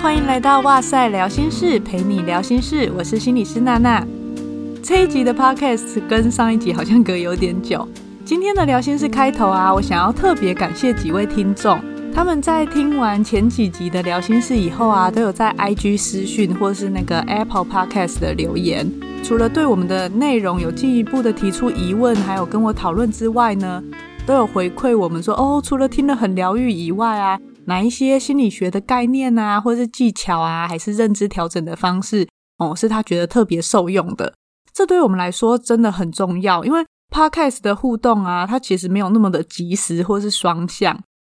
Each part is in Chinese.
欢迎来到哇塞聊心室，陪你聊心事。我是心理师娜娜。这一集的 podcast 跟上一集好像隔有点久。今天的聊心室开头啊，我想要特别感谢几位听众，他们在听完前几集的聊心事以后啊，都有在 IG 私讯或是那个 Apple Podcast 的留言。除了对我们的内容有进一步的提出疑问，还有跟我讨论之外呢，都有回馈我们说哦，除了听得很疗愈以外啊。哪一些心理学的概念啊，或是技巧啊，还是认知调整的方式哦，是他觉得特别受用的。这对我们来说真的很重要，因为 Podcast 的互动啊，它其实没有那么的即时或是双向。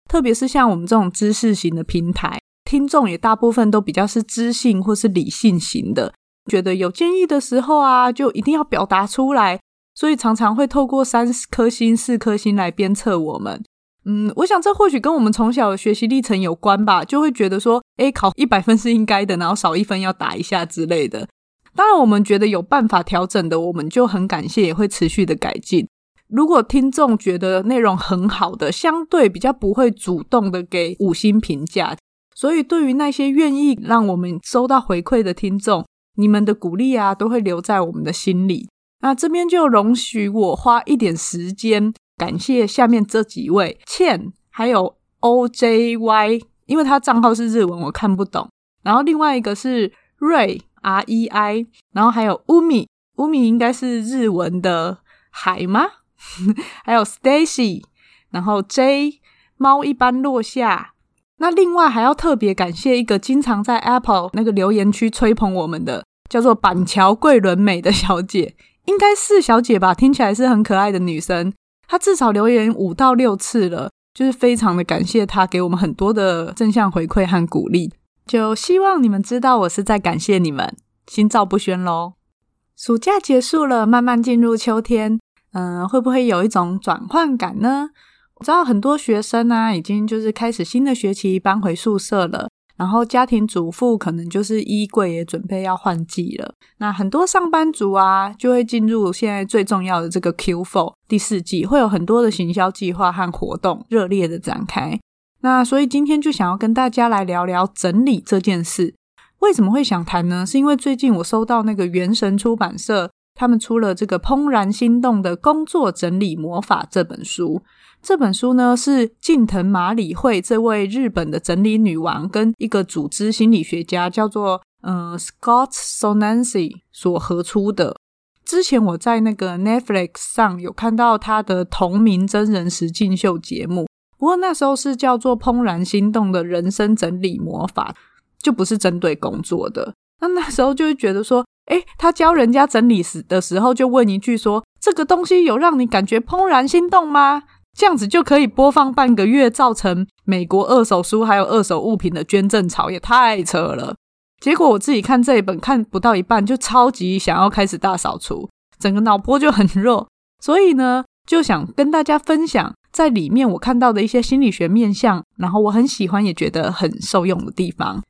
特别是像我们这种知识型的平台，听众也大部分都比较是知性或是理性型的，觉得有建议的时候啊，就一定要表达出来，所以常常会透过三颗星、四颗星来鞭策我们。嗯，我想这或许跟我们从小的学习历程有关吧，就会觉得说，诶，考一百分是应该的，然后少一分要打一下之类的。当然，我们觉得有办法调整的，我们就很感谢，也会持续的改进。如果听众觉得内容很好的，相对比较不会主动的给五星评价。所以，对于那些愿意让我们收到回馈的听众，你们的鼓励啊，都会留在我们的心里。那这边就容许我花一点时间。感谢下面这几位倩，还有 OJY，因为他账号是日文，我看不懂。然后另外一个是瑞 R E I，然后还有乌米，乌米应该是日文的海吗？还有 Stacy，然后 J 猫一般落下。那另外还要特别感谢一个经常在 Apple 那个留言区吹捧我们的，叫做板桥桂纶美的小姐，应该是小姐吧？听起来是很可爱的女生。他至少留言五到六次了，就是非常的感谢他给我们很多的正向回馈和鼓励。就希望你们知道我是在感谢你们，心照不宣喽。暑假结束了，慢慢进入秋天，嗯、会不会有一种转换感呢？我知道很多学生啊，已经就是开始新的学期搬回宿舍了。然后家庭主妇可能就是衣柜也准备要换季了。那很多上班族啊，就会进入现在最重要的这个 Q4 第四季，会有很多的行销计划和活动热烈的展开。那所以今天就想要跟大家来聊聊整理这件事。为什么会想谈呢？是因为最近我收到那个原神出版社，他们出了这个《怦然心动的工作整理魔法》这本书。这本书呢，是近藤麻里惠这位日本的整理女王跟一个组织心理学家叫做呃 Scott Sonancy 所合出的。之前我在那个 Netflix 上有看到他的同名真人实境秀节目，不过那时候是叫做《怦然心动的人生整理魔法》，就不是针对工作的。那那时候就会觉得说，诶，他教人家整理时的时候，就问一句说：“这个东西有让你感觉怦然心动吗？”这样子就可以播放半个月，造成美国二手书还有二手物品的捐赠潮，也太扯了。结果我自己看这一本，看不到一半就超级想要开始大扫除，整个脑波就很弱。所以呢，就想跟大家分享在里面我看到的一些心理学面向，然后我很喜欢也觉得很受用的地方。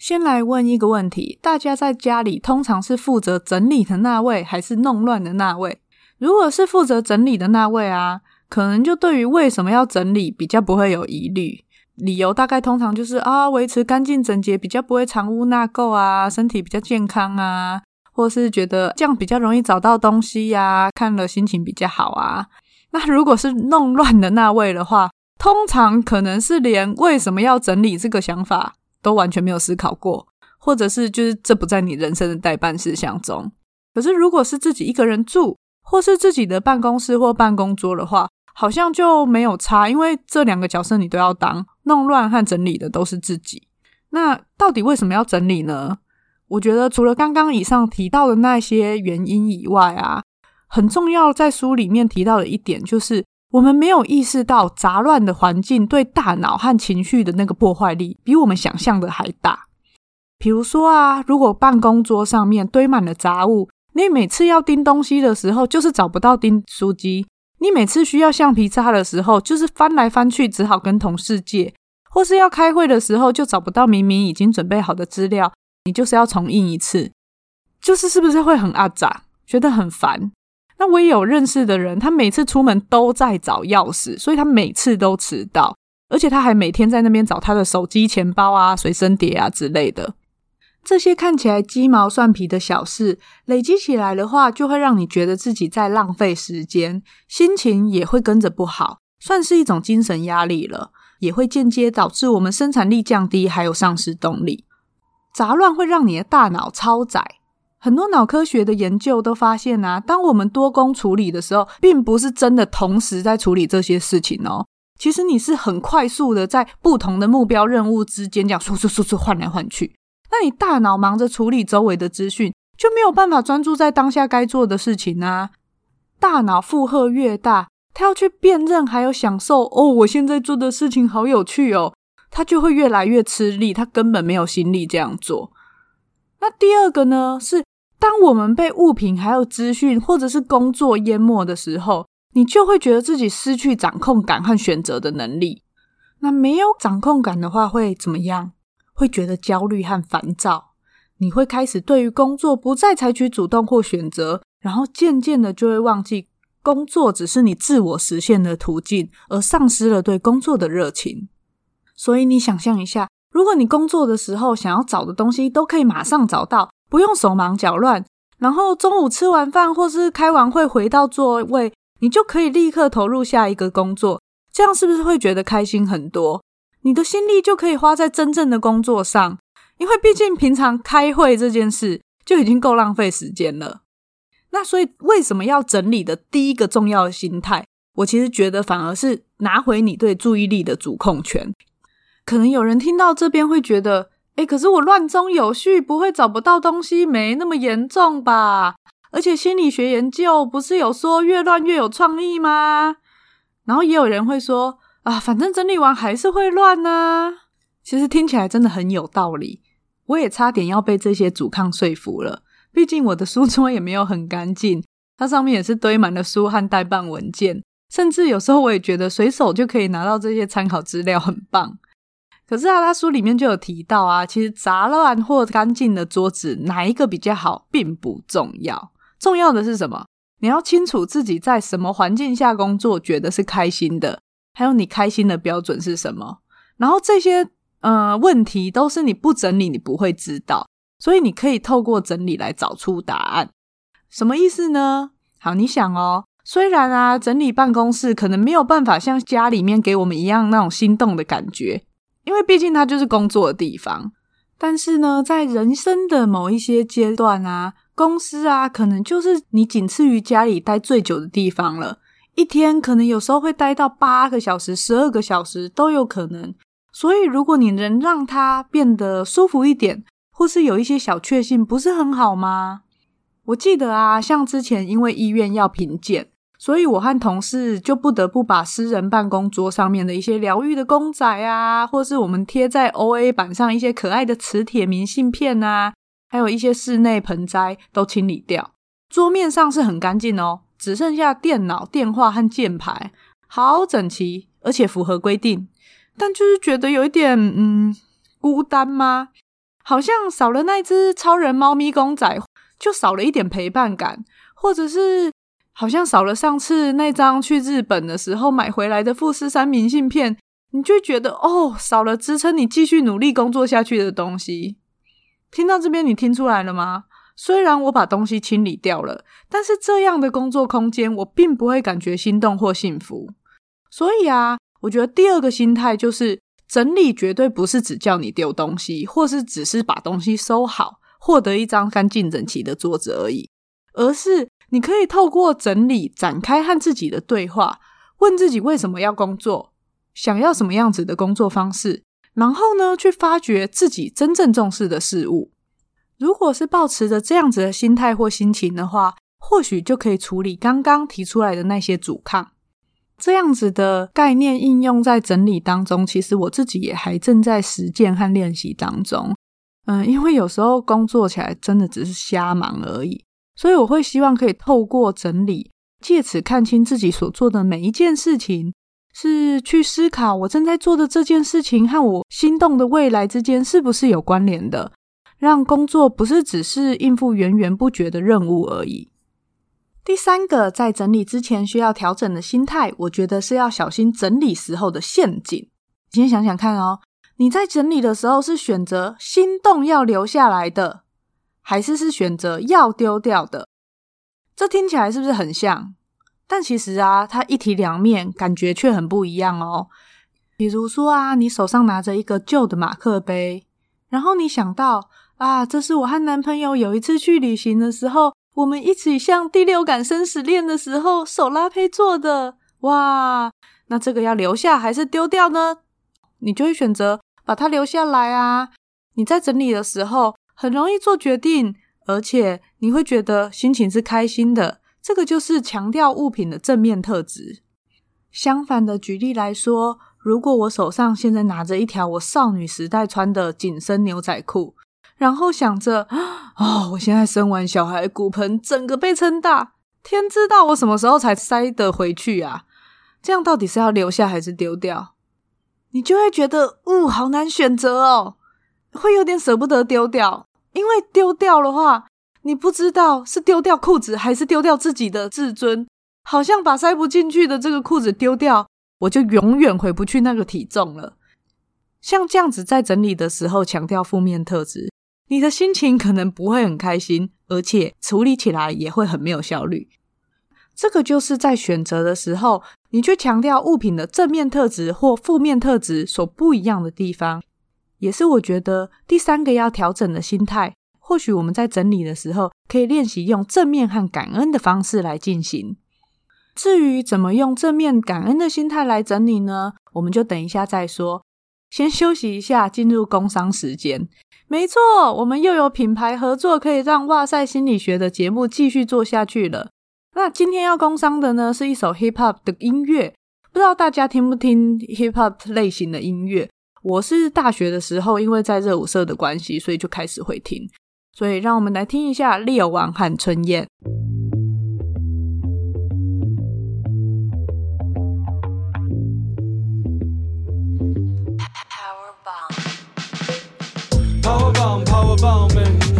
先来问一个问题：大家在家里通常是负责整理的那位，还是弄乱的那位？如果是负责整理的那位啊，可能就对于为什么要整理比较不会有疑虑，理由大概通常就是啊，维持干净整洁比较不会藏污纳垢啊，身体比较健康啊，或是觉得这样比较容易找到东西呀，看了心情比较好啊。那如果是弄乱的那位的话，通常可能是连为什么要整理这个想法都完全没有思考过，或者是就是这不在你人生的待办事项中。可是如果是自己一个人住，或是自己的办公室或办公桌的话，好像就没有差，因为这两个角色你都要当，弄乱和整理的都是自己。那到底为什么要整理呢？我觉得除了刚刚以上提到的那些原因以外啊，很重要在书里面提到的一点就是，我们没有意识到杂乱的环境对大脑和情绪的那个破坏力比我们想象的还大。比如说啊，如果办公桌上面堆满了杂物，你每次要钉东西的时候，就是找不到钉书机。你每次需要橡皮擦的时候，就是翻来翻去，只好跟同事借；或是要开会的时候，就找不到明明已经准备好的资料，你就是要重印一次，就是是不是会很阿杂，觉得很烦？那我也有认识的人，他每次出门都在找钥匙，所以他每次都迟到，而且他还每天在那边找他的手机、钱包啊、随身碟啊之类的。这些看起来鸡毛蒜皮的小事，累积起来的话，就会让你觉得自己在浪费时间，心情也会跟着不好，算是一种精神压力了，也会间接导致我们生产力降低，还有丧失动力。杂乱会让你的大脑超载。很多脑科学的研究都发现啊，当我们多工处理的时候，并不是真的同时在处理这些事情哦。其实你是很快速的在不同的目标任务之间这样唰唰唰唰换来换去。那你大脑忙着处理周围的资讯，就没有办法专注在当下该做的事情啊。大脑负荷越大，他要去辨认还有享受哦，我现在做的事情好有趣哦。他就会越来越吃力，他根本没有心力这样做。那第二个呢，是当我们被物品、还有资讯或者是工作淹没的时候，你就会觉得自己失去掌控感和选择的能力。那没有掌控感的话，会怎么样？会觉得焦虑和烦躁。你会开始对于工作不再采取主动或选择，然后渐渐的就会忘记工作只是你自我实现的途径，而丧失了对工作的热情。所以你想象一下，如果你工作的时候想要找的东西都可以马上找到，不用手忙脚乱，然后中午吃完饭或是开完会回到座位，你就可以立刻投入下一个工作，这样是不是会觉得开心很多？你的心力就可以花在真正的工作上，因为毕竟平常开会这件事就已经够浪费时间了。那所以为什么要整理的第一个重要的心态，我其实觉得反而是拿回你对注意力的主控权。可能有人听到这边会觉得，诶，可是我乱中有序，不会找不到东西，没那么严重吧？而且心理学研究不是有说越乱越有创意吗？然后也有人会说，啊，反正整理完还是会乱呢。其实听起来真的很有道理，我也差点要被这些阻抗说服了。毕竟我的书桌也没有很干净，它上面也是堆满了书和待办文件，甚至有时候我也觉得随手就可以拿到这些参考资料，很棒。可是啊，他书里面就有提到啊，其实杂乱或干净的桌子哪一个比较好，并不重要。重要的是什么？你要清楚自己在什么环境下工作，觉得是开心的，还有你开心的标准是什么。然后这些呃问题都是你不整理你不会知道，所以你可以透过整理来找出答案。什么意思呢？好，你想哦，虽然啊整理办公室可能没有办法像家里面给我们一样那种心动的感觉。因为毕竟它就是工作的地方，但是呢，在人生的某一些阶段啊，公司啊，可能就是你仅次于家里待最久的地方了。一天可能有时候会待到八个小时、十二个小时都有可能。所以，如果你能让它变得舒服一点，或是有一些小确幸，不是很好吗？我记得啊，像之前因为医院要评鉴。所以，我和同事就不得不把私人办公桌上面的一些疗愈的公仔啊，或是我们贴在 OA 板上一些可爱的磁铁明信片啊，还有一些室内盆栽都清理掉。桌面上是很干净哦，只剩下电脑、电话和键盘，好整齐，而且符合规定。但就是觉得有一点，嗯，孤单吗？好像少了那只超人猫咪公仔，就少了一点陪伴感，或者是。好像少了上次那张去日本的时候买回来的富士山明信片，你就觉得哦，少了支撑你继续努力工作下去的东西。听到这边，你听出来了吗？虽然我把东西清理掉了，但是这样的工作空间，我并不会感觉心动或幸福。所以啊，我觉得第二个心态就是，整理绝对不是只叫你丢东西，或是只是把东西收好，获得一张干净整齐的桌子而已，而是。你可以透过整理展开和自己的对话，问自己为什么要工作，想要什么样子的工作方式，然后呢，去发掘自己真正重视的事物。如果是抱持着这样子的心态或心情的话，或许就可以处理刚刚提出来的那些阻抗。这样子的概念应用在整理当中，其实我自己也还正在实践和练习当中。嗯，因为有时候工作起来真的只是瞎忙而已。所以我会希望可以透过整理，借此看清自己所做的每一件事情，是去思考我正在做的这件事情和我心动的未来之间是不是有关联的，让工作不是只是应付源源不绝的任务而已。第三个，在整理之前需要调整的心态，我觉得是要小心整理时候的陷阱。先想想看哦，你在整理的时候是选择心动要留下来的，还是是选择要丢掉的？这听起来是不是很像？但其实啊，它一体两面，感觉却很不一样哦。比如说啊，你手上拿着一个旧的马克杯，然后你想到啊，这是我和男朋友有一次去旅行的时候，我们一起像第六感生死恋的时候手拉胚做的。哇，那这个要留下还是丢掉呢？你就会选择把它留下来啊。你在整理的时候很容易做决定，而且你会觉得心情是开心的。这个就是强调物品的正面特质。相反的，举例来说，如果我手上现在拿着一条我少女时代穿的紧身牛仔裤，然后想着，哦，我现在生完小孩，骨盆整个被撑大，天知道我什么时候才塞得回去啊？这样到底是要留下还是丢掉？你就会觉得，呜、哦，好难选择哦，会有点舍不得丢掉，因为丢掉的话。你不知道是丢掉裤子还是丢掉自己的自尊，好像把塞不进去的这个裤子丢掉，我就永远回不去那个体重了。像这样子在整理的时候强调负面特质，你的心情可能不会很开心，而且处理起来也会很没有效率。这个就是在选择的时候，你去强调物品的正面特质或负面特质所不一样的地方，也是我觉得第三个要调整的心态。或许我们在整理的时候，可以练习用正面和感恩的方式来进行。至于怎么用正面感恩的心态来整理呢？我们就等一下再说。先休息一下，进入工商时间。没错，我们又有品牌合作，可以让哇塞心理学的节目继续做下去了。那今天要工商的呢，是一首 hip hop 的音乐。不知道大家听不听 hip hop 类型的音乐？我是大学的时候，因为在热舞社的关系，所以就开始会听。所以，让我们来听一下猎王和春燕。Power bomb, Power bomb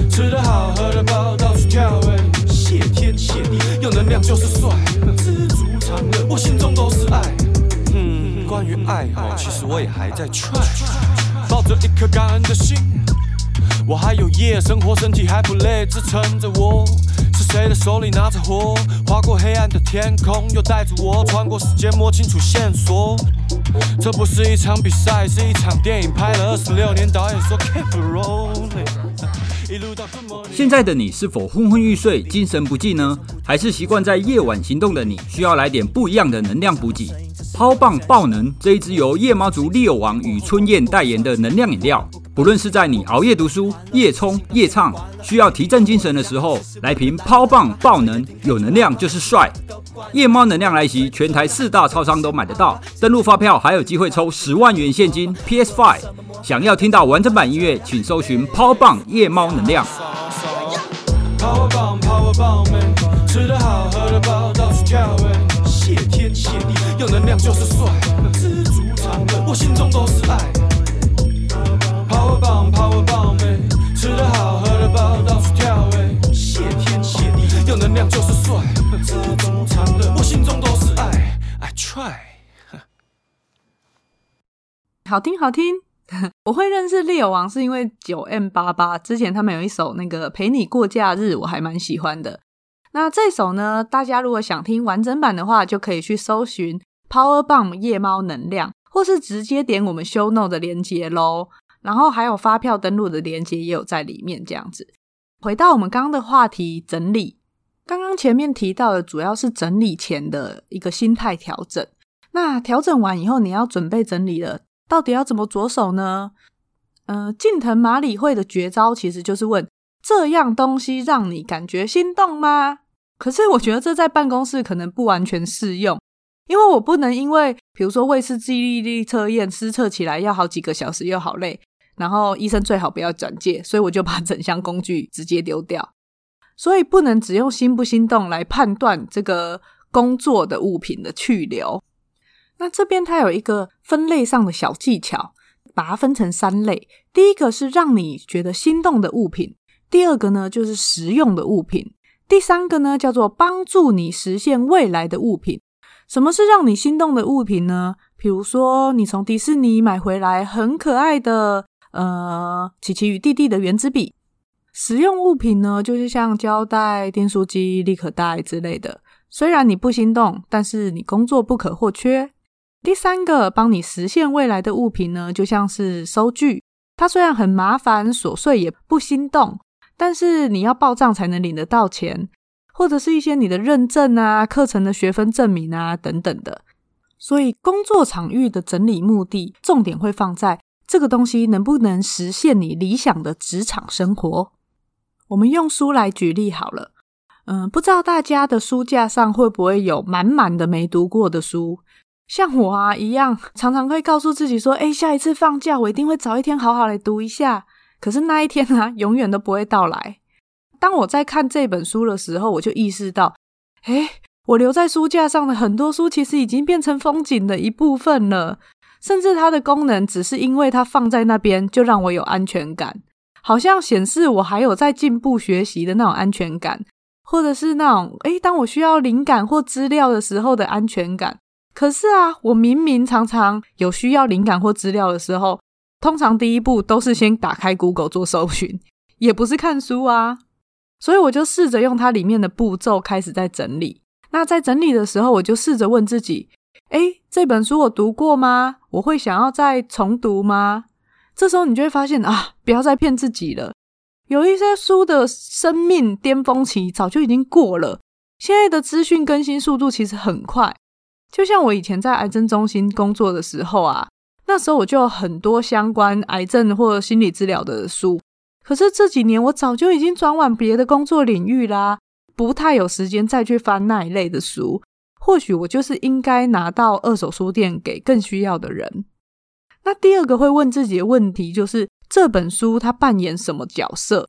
吃得好，喝得饱，到处跳，谢天谢地，有能量就是帅，知足常乐，我心中都是爱。嗯，关于爱，其实我也还在 try，抱着一颗感恩的心。我还有夜生活，身体还不累，支撑着我。谁的手里拿着火，划过黑暗的天空，又带着我穿过时间，摸清楚线索。这不是一场比赛，是一场电影，拍了二十六年，导演说 keep rolling。一路到现在的你是否昏昏欲睡，精神不济呢？还是习惯在夜晚行动的你，需要来点不一样的能量补给抛棒爆能这一支由夜猫族利友王与春燕代言的能量饮料。不论是在你熬夜读书、夜冲、夜唱，需要提振精神的时候，来瓶抛棒爆能，有能量就是帅。夜猫能量来袭，全台四大超商都买得到，登录发票还有机会抽十万元现金 PS5。想要听到完整版音乐，请搜寻抛棒夜猫能量。有能量就是帅，知足常乐，我心中都是爱。Power 棒，Power 棒，吃得好，喝得饱，到处跳，谢天谢地，有能量就是帅，知足常乐，我心中都是爱，I try。好听好听，我会认识猎王是因为九 M 八八之前他们有一首那个陪你过假日，我还蛮喜欢的。那这首呢，大家如果想听完整版的话，就可以去搜寻 Power 棒夜猫能量，或是直接点我们 Show Note 的连接喽。然后还有发票登录的连接也有在里面，这样子。回到我们刚刚的话题，整理。刚刚前面提到的主要是整理前的一个心态调整。那调整完以后，你要准备整理了，到底要怎么着手呢？嗯、呃，近藤麻理惠的绝招其实就是问：这样东西让你感觉心动吗？可是我觉得这在办公室可能不完全适用。因为我不能因为，比如说卫士记忆力测验失测起来要好几个小时又好累，然后医生最好不要转介，所以我就把整箱工具直接丢掉。所以不能只用心不心动来判断这个工作的物品的去留。那这边它有一个分类上的小技巧，把它分成三类。第一个是让你觉得心动的物品，第二个呢就是实用的物品，第三个呢叫做帮助你实现未来的物品。什么是让你心动的物品呢？比如说，你从迪士尼买回来很可爱的呃琪琪与弟弟的原子笔。实用物品呢，就是像胶带、订书机、立可带之类的。虽然你不心动，但是你工作不可或缺。第三个帮你实现未来的物品呢，就像是收据。它虽然很麻烦、琐碎，也不心动，但是你要报账才能领得到钱，或者是一些你的认证啊、课程的学分证明啊等等的。所以，工作场域的整理目的，重点会放在这个东西能不能实现你理想的职场生活。我们用书来举例好了，嗯，不知道大家的书架上会不会有满满的没读过的书？像我啊一样，常常会告诉自己说：“诶，下一次放假我一定会找一天好好来读一下。”可是那一天啊，永远都不会到来。当我在看这本书的时候，我就意识到，诶，我留在书架上的很多书，其实已经变成风景的一部分了。甚至它的功能，只是因为它放在那边，就让我有安全感。好像显示我还有在进步学习的那种安全感，或者是那种诶，当我需要灵感或资料的时候的安全感。可是啊，我明明常常有需要灵感或资料的时候，通常第一步都是先打开 Google 做搜寻，也不是看书啊。所以我就试着用它里面的步骤开始在整理。那在整理的时候，我就试着问自己：诶，这本书我读过吗？我会想要再重读吗？这时候你就会发现啊，不要再骗自己了。有一些书的生命巅峰期早就已经过了。现在的资讯更新速度其实很快，就像我以前在癌症中心工作的时候啊，那时候我就有很多相关癌症或心理治疗的书。可是这几年我早就已经转往别的工作领域啦，不太有时间再去翻那一类的书。或许我就是应该拿到二手书店给更需要的人。那第二个会问自己的问题就是，这本书它扮演什么角色？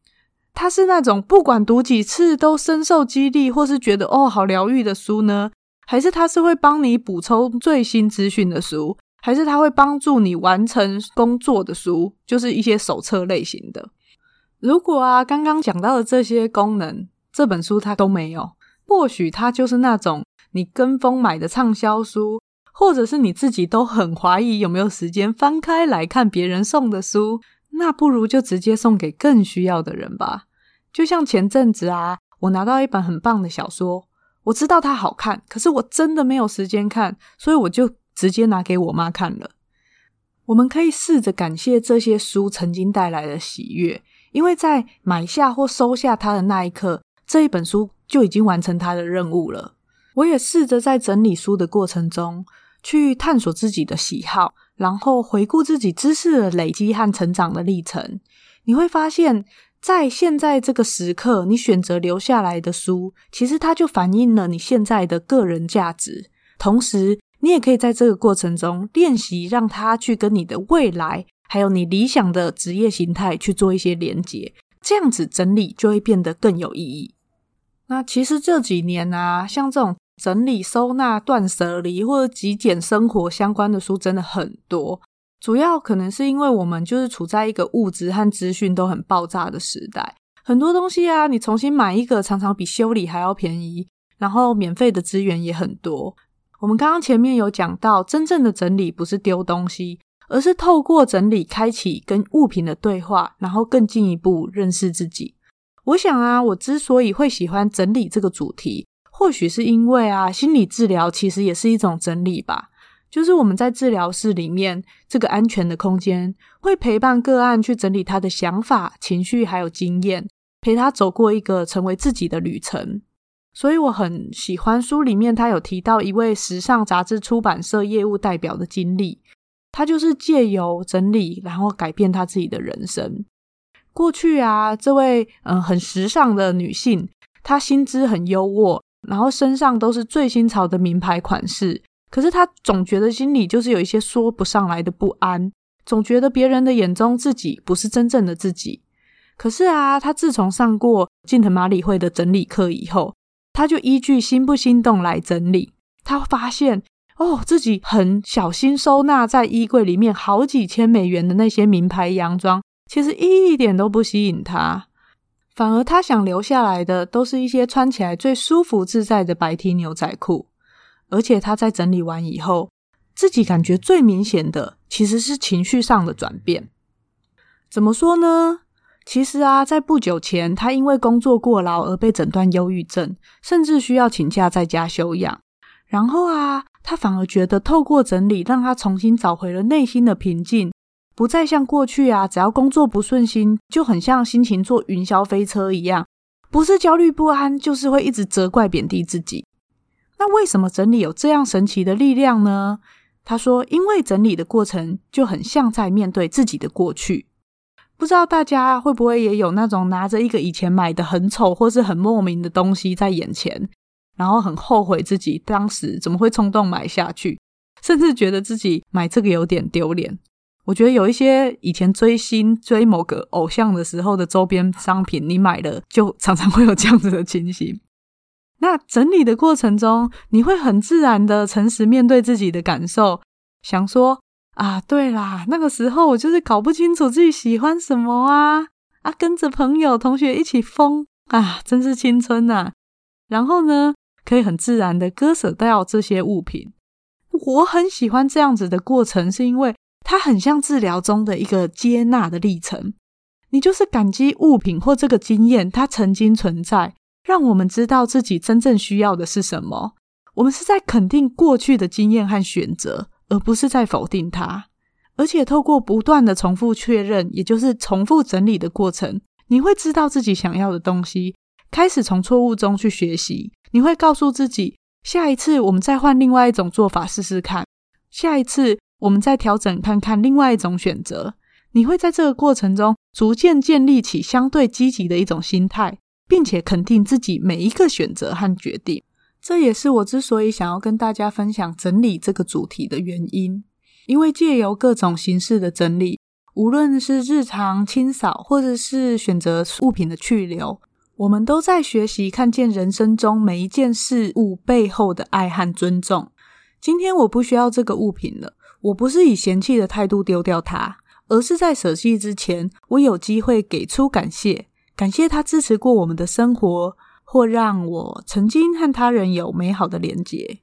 它是那种不管读几次都深受激励，或是觉得哦好疗愈的书呢？还是它是会帮你补充最新资讯的书？还是它会帮助你完成工作的书？就是一些手册类型的。如果啊，刚刚讲到的这些功能，这本书它都没有，或许它就是那种你跟风买的畅销书。或者是你自己都很怀疑有没有时间翻开来看别人送的书，那不如就直接送给更需要的人吧。就像前阵子啊，我拿到一本很棒的小说，我知道它好看，可是我真的没有时间看，所以我就直接拿给我妈看了。我们可以试着感谢这些书曾经带来的喜悦，因为在买下或收下它的那一刻，这一本书就已经完成它的任务了。我也试着在整理书的过程中，去探索自己的喜好，然后回顾自己知识的累积和成长的历程。你会发现，在现在这个时刻，你选择留下来的书，其实它就反映了你现在的个人价值。同时，你也可以在这个过程中练习，让它去跟你的未来，还有你理想的职业形态去做一些连接。这样子整理就会变得更有意义。那其实这几年啊，像这种。整理、收纳、断舍离或者极简生活相关的书真的很多，主要可能是因为我们就是处在一个物质和资讯都很爆炸的时代，很多东西啊，你重新买一个常常比修理还要便宜，然后免费的资源也很多。我们刚刚前面有讲到，真正的整理不是丢东西，而是透过整理开启跟物品的对话，然后更进一步认识自己。我想啊，我之所以会喜欢整理这个主题。或许是因为啊，心理治疗其实也是一种整理吧。就是我们在治疗室里面这个安全的空间，会陪伴个案去整理他的想法、情绪还有经验，陪他走过一个成为自己的旅程。所以我很喜欢书里面他有提到一位时尚杂志出版社业务代表的经历，他就是借由整理，然后改变他自己的人生。过去啊，这位嗯、很时尚的女性，她薪资很优渥。然后身上都是最新潮的名牌款式，可是她总觉得心里就是有一些说不上来的不安，总觉得别人的眼中自己不是真正的自己。可是啊，她自从上过近藤麻里惠的整理课以后，她就依据心不心动来整理。她发现哦，自己很小心收纳在衣柜里面好几千美元的那些名牌洋装，其实一点都不吸引他。反而他想留下来的都是一些穿起来最舒服自在的白 T 牛仔裤，而且他在整理完以后，自己感觉最明显的其实是情绪上的转变。怎么说呢？其实啊，在不久前，他因为工作过劳而被诊断忧郁症，甚至需要请假在家休养。然后啊，他反而觉得透过整理，让他重新找回了内心的平静，不再像过去啊，只要工作不顺心，就很像心情坐云霄飞车一样，不是焦虑不安，就是会一直责怪贬低自己。那为什么整理有这样神奇的力量呢？他说，因为整理的过程就很像在面对自己的过去。不知道大家会不会也有那种拿着一个以前买的很丑或是很莫名的东西在眼前，然后很后悔自己当时怎么会冲动买下去，甚至觉得自己买这个有点丢脸。我觉得有一些以前追星追某个偶像的时候的周边商品，你买了就常常会有这样子的情形。那整理的过程中，你会很自然的诚实面对自己的感受，想说。啊，对啦，那个时候我就是搞不清楚自己喜欢什么啊啊，跟着朋友同学一起疯啊，真是青春呐！然后呢，可以很自然的割舍掉这些物品。我很喜欢这样子的过程，是因为它很像治疗中的一个接纳的历程。你就是感激物品或这个经验，它曾经存在，让我们知道自己真正需要的是什么。我们是在肯定过去的经验和选择。而不是在否定它，而且透过不断的重复确认，也就是重复整理的过程，你会知道自己想要的东西，开始从错误中去学习。你会告诉自己，下一次我们再换另外一种做法试试看，下一次我们再调整看看另外一种选择。你会在这个过程中逐渐建立起相对积极的一种心态，并且肯定自己每一个选择和决定。这也是我之所以想要跟大家分享整理这个主题的原因，因为借由各种形式的整理，无论是日常清扫，或者是选择物品的去留，我们都在学习看见人生中每一件事物背后的爱和尊重。今天我不需要这个物品了，我不是以嫌弃的态度丢掉它，而是在舍弃之前，我有机会给出感谢，感谢它支持过我们的生活。或让我曾经和他人有美好的连结。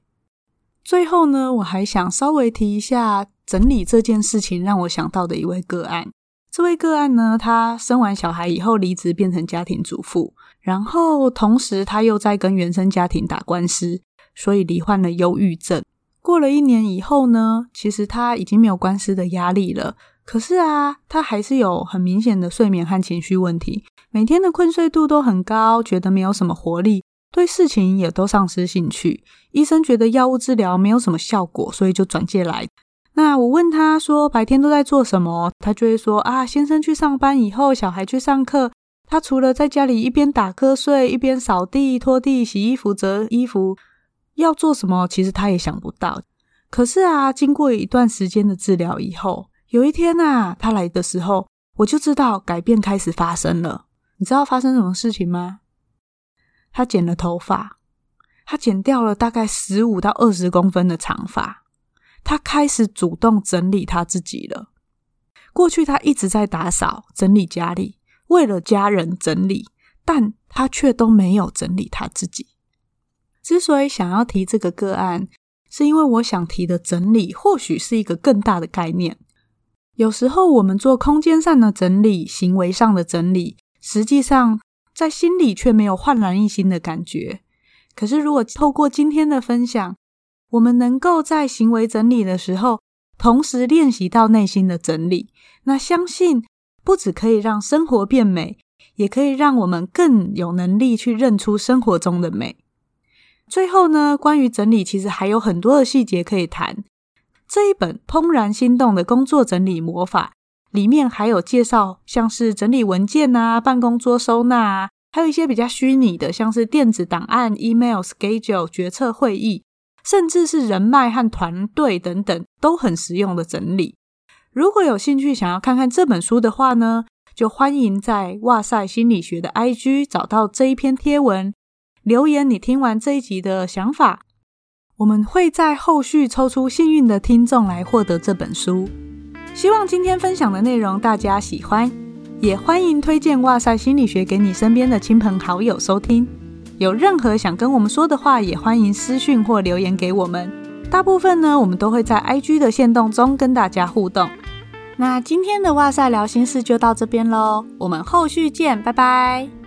最后呢，我还想稍微提一下整理这件事情，让我想到的一位个案。这位个案呢，他生完小孩以后离职，变成家庭主妇，然后同时他又在跟原生家庭打官司，所以罹患了忧郁症。过了一年以后呢，其实他已经没有官司的压力了。可是啊，他还是有很明显的睡眠和情绪问题，每天的困睡度都很高，觉得没有什么活力，对事情也都丧失兴趣。医生觉得药物治疗没有什么效果，所以就转介来。那我问他说白天都在做什么，他就会说啊，先生去上班以后，小孩去上课，他除了在家里一边打瞌睡，一边扫地、拖地、洗衣服、折衣服，要做什么，其实他也想不到。可是啊，经过一段时间的治疗以后，有一天啊，他来的时候，我就知道改变开始发生了。你知道发生什么事情吗？他剪了头发，他剪掉了大概十五到二十公分的长发，他开始主动整理他自己了。过去他一直在打扫、整理家里，为了家人整理，但他却都没有整理他自己。之所以想要提这个个案，是因为我想提的整理，或许是一个更大的概念。有时候我们做空间上的整理，行为上的整理，实际上在心里却没有焕然一新的感觉。可是如果透过今天的分享，我们能够在行为整理的时候，同时练习到内心的整理，那相信不只可以让生活变美，也可以让我们更有能力去认出生活中的美。最后呢，关于整理，其实还有很多的细节可以谈。这一本《怦然心动的工作整理魔法》里面还有介绍，像是整理文件啊、办公桌收纳啊，还有一些比较虚拟的，像是电子档案、email、schedule、决策会议，甚至是人脉和团队等等，都很实用的整理。如果有兴趣想要看看这本书的话呢，就欢迎在哇塞心理学的 IG 找到这一篇贴文，留言你听完这一集的想法。我们会在后续抽出幸运的听众来获得这本书。希望今天分享的内容大家喜欢，也欢迎推荐《哇塞心理学》给你身边的亲朋好友收听。有任何想跟我们说的话，也欢迎私讯或留言给我们。大部分呢，我们都会在 IG 的线动中跟大家互动。那今天的哇塞聊心事就到这边喽，我们后续见，拜拜。